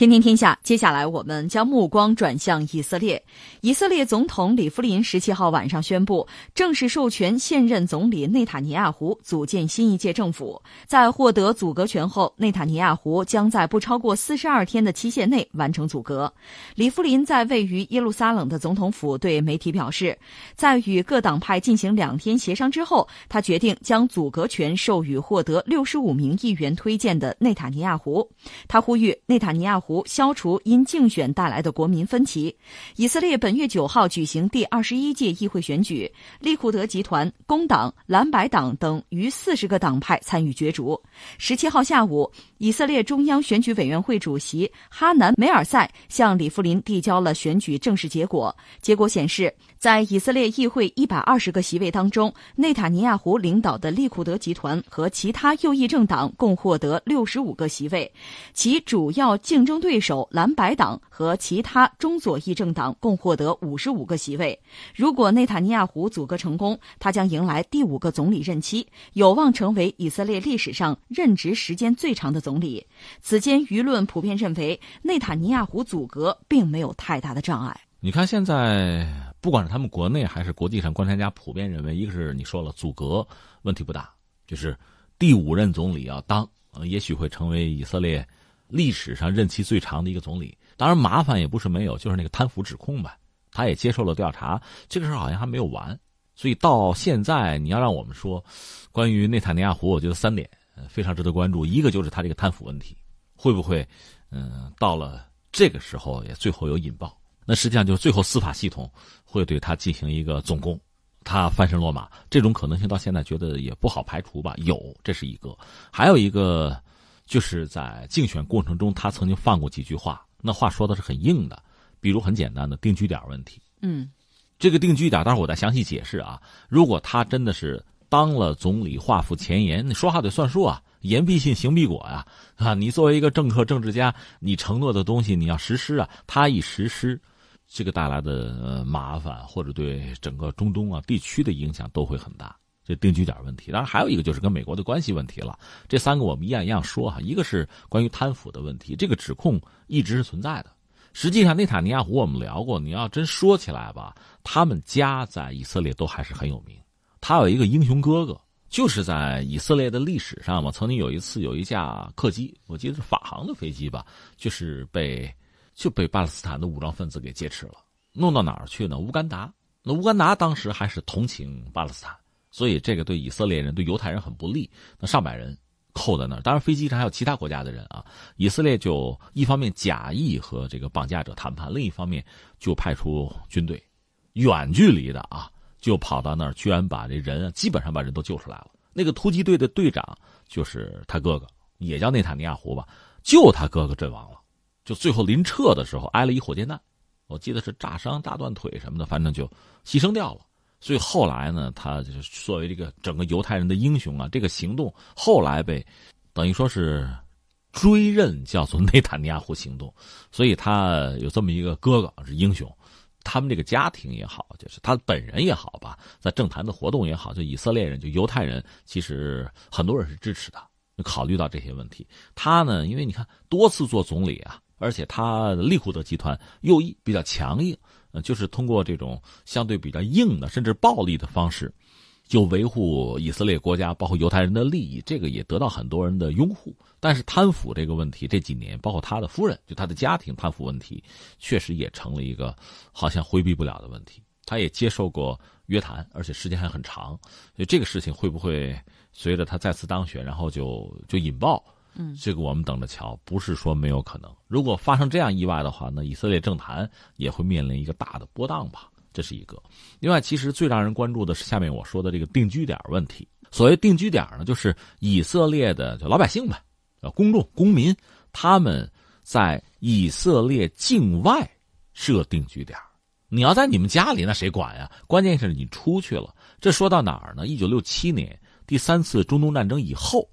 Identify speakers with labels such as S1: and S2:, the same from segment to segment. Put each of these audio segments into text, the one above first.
S1: 天天天下，接下来我们将目光转向以色列。以色列总统里夫林十七号晚上宣布，正式授权现任总理内塔尼亚胡组建新一届政府。在获得组阁权后，内塔尼亚胡将在不超过四十二天的期限内完成组阁。里夫林在位于耶路撒冷的总统府对媒体表示，在与各党派进行两天协商之后，他决定将组阁权授予获得六十五名议员推荐的内塔尼亚胡。他呼吁内塔尼亚。胡消除因竞选带来的国民分歧。以色列本月九号举行第二十一届议会选举，利库德集团、工党、蓝白党等逾四十个党派参与角逐。十七号下午，以色列中央选举委员会主席哈南梅尔塞向里夫林递交了选举正式结果。结果显示，在以色列议会一百二十个席位当中，内塔尼亚胡领导的利库德集团和其他右翼政党共获得六十五个席位，其主要竞争。对手蓝白党和其他中左翼政党共获得五十五个席位。如果内塔尼亚胡组阁成功，他将迎来第五个总理任期，有望成为以色列历史上任职时间最长的总理。此间舆论普遍认为，内塔尼亚胡组阁并没有太大的障碍。
S2: 你看，现在不管是他们国内还是国际上，观察家普遍认为，一个是你说了阻隔问题不大，就是第五任总理要当，呃，也许会成为以色列。历史上任期最长的一个总理，当然麻烦也不是没有，就是那个贪腐指控吧，他也接受了调查，这个事儿好像还没有完，所以到现在你要让我们说，关于内塔尼亚胡，我觉得三点非常值得关注，一个就是他这个贪腐问题，会不会嗯到了这个时候也最后有引爆？那实际上就是最后司法系统会对他进行一个总攻，他翻身落马这种可能性到现在觉得也不好排除吧？有，这是一个，还有一个。就是在竞选过程中，他曾经放过几句话，那话说的是很硬的，比如很简单的定居点问题。
S1: 嗯，
S2: 这个定居点，待会儿我再详细解释啊。如果他真的是当了总理，话付前言，你说话得算数啊，言必信，行必果呀，啊，你作为一个政客、政治家，你承诺的东西你要实施啊。他一实施，这个带来的麻烦或者对整个中东啊地区的影响都会很大。这定居点问题，当然还有一个就是跟美国的关系问题了。这三个我们一样一样说哈。一个是关于贪腐的问题，这个指控一直是存在的。实际上，内塔尼亚胡我们聊过，你要真说起来吧，他们家在以色列都还是很有名。他有一个英雄哥哥，就是在以色列的历史上嘛，曾经有一次有一架客机，我记得是法航的飞机吧，就是被就被巴勒斯坦的武装分子给劫持了，弄到哪儿去呢？乌干达。那乌干达当时还是同情巴勒斯坦。所以这个对以色列人、对犹太人很不利。那上百人扣在那儿，当然飞机上还有其他国家的人啊。以色列就一方面假意和这个绑架者谈判，另一方面就派出军队，远距离的啊，就跑到那儿，居然把这人基本上把人都救出来了。那个突击队的队长就是他哥哥，也叫内塔尼亚胡吧，就他哥哥阵亡了。就最后临撤的时候挨了一火箭弹，我记得是炸伤、炸断腿什么的，反正就牺牲掉了。所以后来呢，他就是作为这个整个犹太人的英雄啊，这个行动后来被等于说是追认叫做内塔尼亚胡行动。所以他有这么一个哥哥是英雄，他们这个家庭也好，就是他本人也好吧，在政坛的活动也好，就以色列人就犹太人，其实很多人是支持的。考虑到这些问题，他呢，因为你看多次做总理啊，而且他利库德集团右翼比较强硬。呃，就是通过这种相对比较硬的，甚至暴力的方式，就维护以色列国家，包括犹太人的利益，这个也得到很多人的拥护。但是贪腐这个问题，这几年，包括他的夫人，就他的家庭贪腐问题，确实也成了一个好像回避不了的问题。他也接受过约谈，而且时间还很长。所以这个事情会不会随着他再次当选，然后就就引爆？
S1: 嗯，
S2: 这个我们等着瞧，不是说没有可能。如果发生这样意外的话，那以色列政坛也会面临一个大的波荡吧，这是一个。另外，其实最让人关注的是下面我说的这个定居点问题。所谓定居点呢，就是以色列的就老百姓吧，呃，公众公民他们在以色列境外设定居点。你要在你们家里，那谁管呀？关键是你出去了。这说到哪儿呢？一九六七年第三次中东战争以后。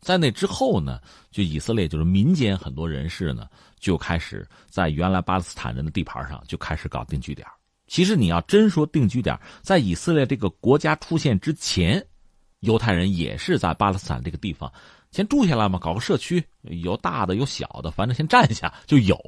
S2: 在那之后呢，就以色列就是民间很多人士呢，就开始在原来巴勒斯坦人的地盘上就开始搞定居点。其实你要真说定居点，在以色列这个国家出现之前，犹太人也是在巴勒斯坦这个地方先住下来嘛，搞个社区，有大的有小的，反正先占下就有。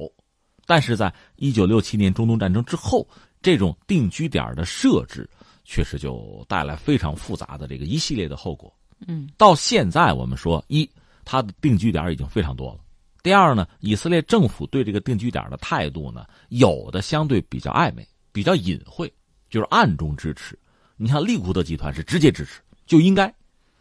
S2: 但是在一九六七年中东战争之后，这种定居点的设置，确实就带来非常复杂的这个一系列的后果。
S1: 嗯，
S2: 到现在我们说，一，它的定居点已经非常多了；第二呢，以色列政府对这个定居点的态度呢，有的相对比较暧昧，比较隐晦，就是暗中支持。你像利库德集团是直接支持，就应该。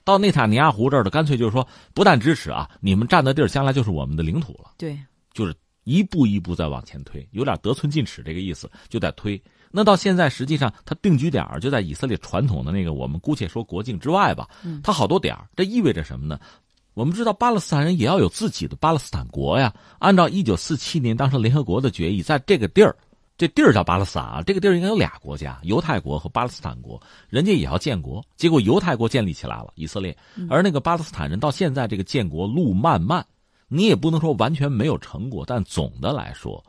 S2: 到内塔尼亚胡这儿的，干脆就是说，不但支持啊，你们占的地儿将来就是我们的领土了。
S1: 对，
S2: 就是一步一步在往前推，有点得寸进尺这个意思，就在推。那到现在，实际上它定居点就在以色列传统的那个，我们姑且说国境之外吧。它好多点这意味着什么呢？我们知道巴勒斯坦人也要有自己的巴勒斯坦国呀。按照一九四七年当时联合国的决议，在这个地儿，这地儿叫巴勒斯坦啊，这个地儿应该有俩国家，犹太国和巴勒斯坦国，人家也要建国。结果犹太国建立起来了，以色列，而那个巴勒斯坦人到现在这个建国路漫漫，你也不能说完全没有成果，但总的来说，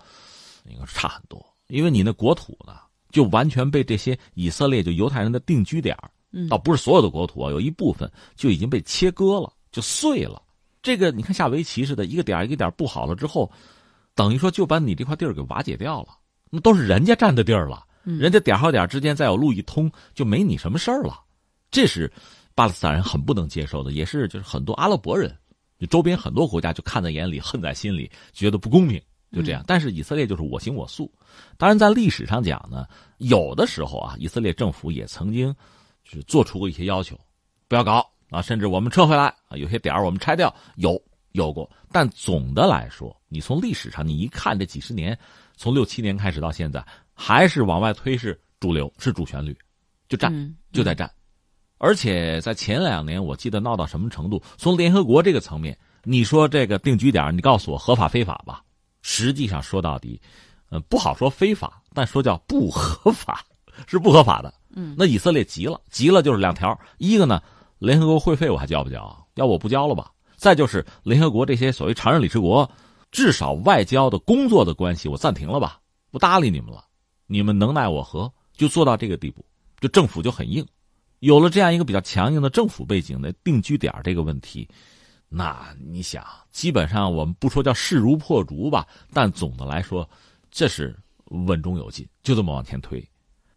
S2: 应该是差很多，因为你那国土呢。就完全被这些以色列就犹太人的定居点倒不是所有的国土啊，有一部分就已经被切割了，就碎了。这个你看下围棋似的，一个点一个点布好了之后，等于说就把你这块地儿给瓦解掉了。那都是人家占的地儿了，人家点和点之间再有路一通，就没你什么事儿了。这是巴勒斯坦人很不能接受的，也是就是很多阿拉伯人，周边很多国家就看在眼里，恨在心里，觉得不公平。就这样，但是以色列就是我行我素。当然，在历史上讲呢，有的时候啊，以色列政府也曾经就是做出过一些要求，不要搞啊，甚至我们撤回来啊，有些点儿我们拆掉，有有过。但总的来说，你从历史上你一看这几十年，从六七年开始到现在，还是往外推是主流，是主旋律，就占就在占。而且在前两年，我记得闹到什么程度？从联合国这个层面，你说这个定居点，你告诉我合法非法吧？实际上说到底，呃，不好说非法，但说叫不合法，是不合法的。
S1: 嗯，
S2: 那以色列急了，急了就是两条：一个呢，联合国会费我还交不交？要我不交了吧？再就是联合国这些所谓常任理事国，至少外交的工作的关系我暂停了吧，不搭理你们了。你们能奈我何？就做到这个地步，就政府就很硬。有了这样一个比较强硬的政府背景的定居点这个问题。那你想，基本上我们不说叫势如破竹吧，但总的来说，这是稳中有进，就这么往前推。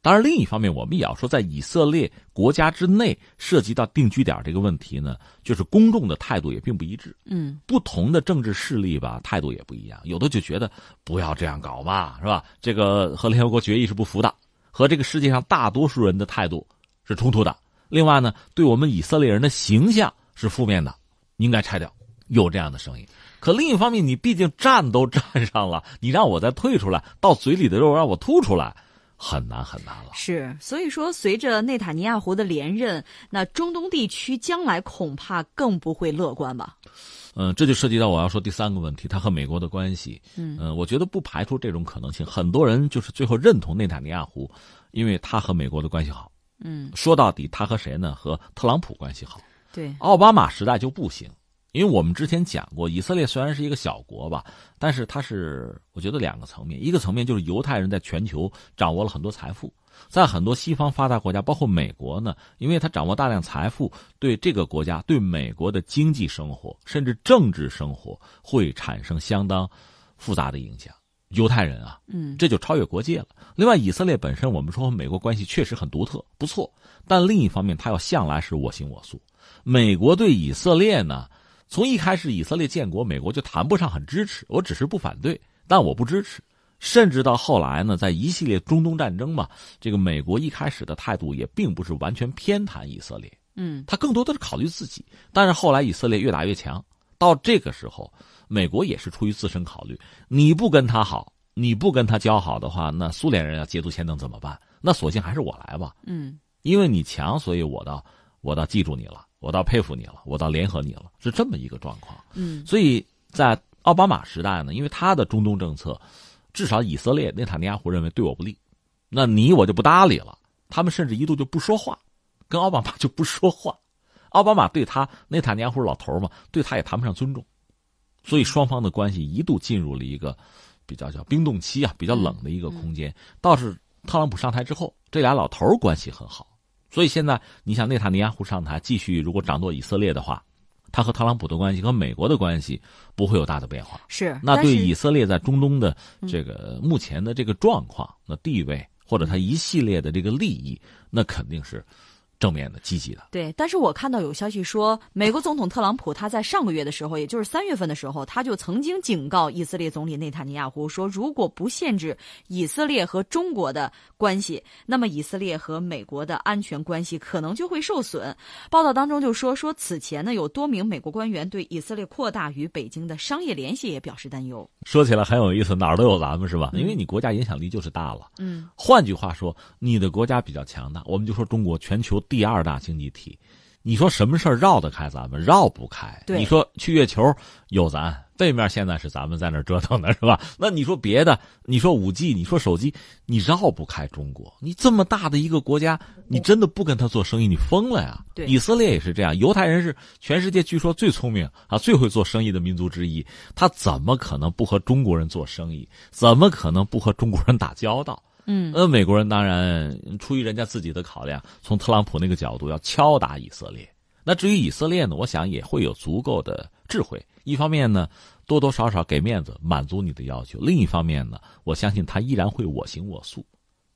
S2: 当然，另一方面，我们也要说，在以色列国家之内，涉及到定居点这个问题呢，就是公众的态度也并不一致。
S1: 嗯，
S2: 不同的政治势力吧，态度也不一样。有的就觉得不要这样搞嘛，是吧？这个和联合国决议是不符的，和这个世界上大多数人的态度是冲突的。另外呢，对我们以色列人的形象是负面的。应该拆掉，有这样的声音。可另一方面，你毕竟站都站上了，你让我再退出来，到嘴里的肉让我吐出来，很难很难了。
S1: 是，所以说，随着内塔尼亚胡的连任，那中东地区将来恐怕更不会乐观吧？
S2: 嗯，这就涉及到我要说第三个问题，他和美国的关系。
S1: 嗯，
S2: 我觉得不排除这种可能性。很多人就是最后认同内塔尼亚胡，因为他和美国的关系好。
S1: 嗯，
S2: 说到底，他和谁呢？和特朗普关系好。
S1: 对，
S2: 奥巴马时代就不行，因为我们之前讲过，以色列虽然是一个小国吧，但是它是我觉得两个层面，一个层面就是犹太人在全球掌握了很多财富，在很多西方发达国家，包括美国呢，因为他掌握大量财富，对这个国家、对美国的经济生活甚至政治生活会产生相当复杂的影响。犹太人啊，
S1: 嗯，
S2: 这就超越国界了。另外，以色列本身，我们说和美国关系确实很独特，不错，但另一方面，他要向来是我行我素。美国对以色列呢，从一开始以色列建国，美国就谈不上很支持，我只是不反对，但我不支持。甚至到后来呢，在一系列中东战争嘛，这个美国一开始的态度也并不是完全偏袒以色列，
S1: 嗯，
S2: 他更多的是考虑自己。但是后来以色列越打越强，到这个时候，美国也是出于自身考虑，你不跟他好，你不跟他交好的话，那苏联人要捷足先登怎么办？那索性还是我来吧，
S1: 嗯，
S2: 因为你强，所以我倒我倒记住你了。我倒佩服你了，我倒联合你了，是这么一个状况。
S1: 嗯，
S2: 所以在奥巴马时代呢，因为他的中东政策，至少以色列内塔尼亚胡认为对我不利，那你我就不搭理了。他们甚至一度就不说话，跟奥巴马 就不说话。奥巴马对他内塔尼亚胡老头嘛，对他也谈不上尊重，所以双方的关系一度进入了一个比较叫冰冻期啊，比较冷的一个空间。倒是特朗普上台之后，这俩老头关系很好。所以现在，你想内塔尼亚胡上台继续，如果掌舵以色列的话，他和特朗普的关系和美国的关系不会有大的变化。
S1: 是，
S2: 那对以色列在中东的这个目前的这个状况、那地位或者他一系列的这个利益，那肯定是。正面的、积极的，
S1: 对。但是我看到有消息说，美国总统特朗普他在上个月的时候，也就是三月份的时候，他就曾经警告以色列总理内塔尼亚胡说，如果不限制以色列和中国的关系，那么以色列和美国的安全关系可能就会受损。报道当中就说，说此前呢，有多名美国官员对以色列扩大与北京的商业联系也表示担忧。
S2: 说起来很有意思，哪儿都有咱们是吧？因为你国家影响力就是大了。
S1: 嗯。
S2: 换句话说，你的国家比较强大，我们就说中国全球。第二大经济体，你说什么事儿绕得开咱们？绕不开。你说去月球有咱，背面现在是咱们在那折腾呢是吧？那你说别的？你说五 G，你说手机，你绕不开中国。你这么大的一个国家，你真的不跟他做生意，你疯了呀？以色列也是这样，犹太人是全世界据说最聪明啊、最会做生意的民族之一，他怎么可能不和中国人做生意？怎么可能不和中国人打交道？
S1: 嗯，
S2: 那美国人当然出于人家自己的考量，从特朗普那个角度要敲打以色列。那至于以色列呢，我想也会有足够的智慧。一方面呢，多多少少给面子，满足你的要求；另一方面呢，我相信他依然会我行我素，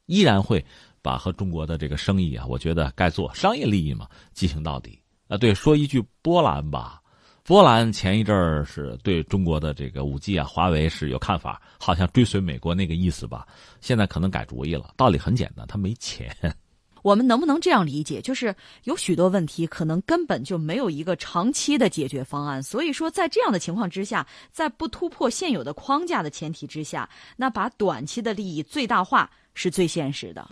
S2: 依然会把和中国的这个生意啊，我觉得该做商业利益嘛，进行到底。啊，对，说一句波兰吧。波兰前一阵儿是对中国的这个五 G 啊，华为是有看法，好像追随美国那个意思吧。现在可能改主意了，道理很简单，他没钱。
S1: 我们能不能这样理解？就是有许多问题可能根本就没有一个长期的解决方案。所以说，在这样的情况之下，在不突破现有的框架的前提之下，那把短期的利益最大化是最现实的。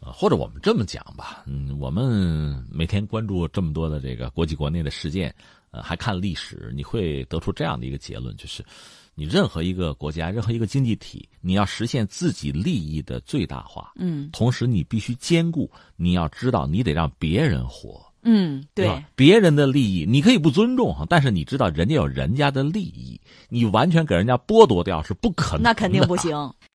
S2: 呃，或者我们这么讲吧，嗯，我们每天关注这么多的这个国际国内的事件。呃，还看历史，你会得出这样的一个结论，就是，你任何一个国家，任何一个经济体，你要实现自己利益的最大化，
S1: 嗯，
S2: 同时你必须兼顾，你要知道，你得让别人活，
S1: 嗯，
S2: 对，别人的利益你可以不尊重哈，但是你知道人家有人家的利益，你完全给人家剥夺掉是不可能，
S1: 那肯定不行。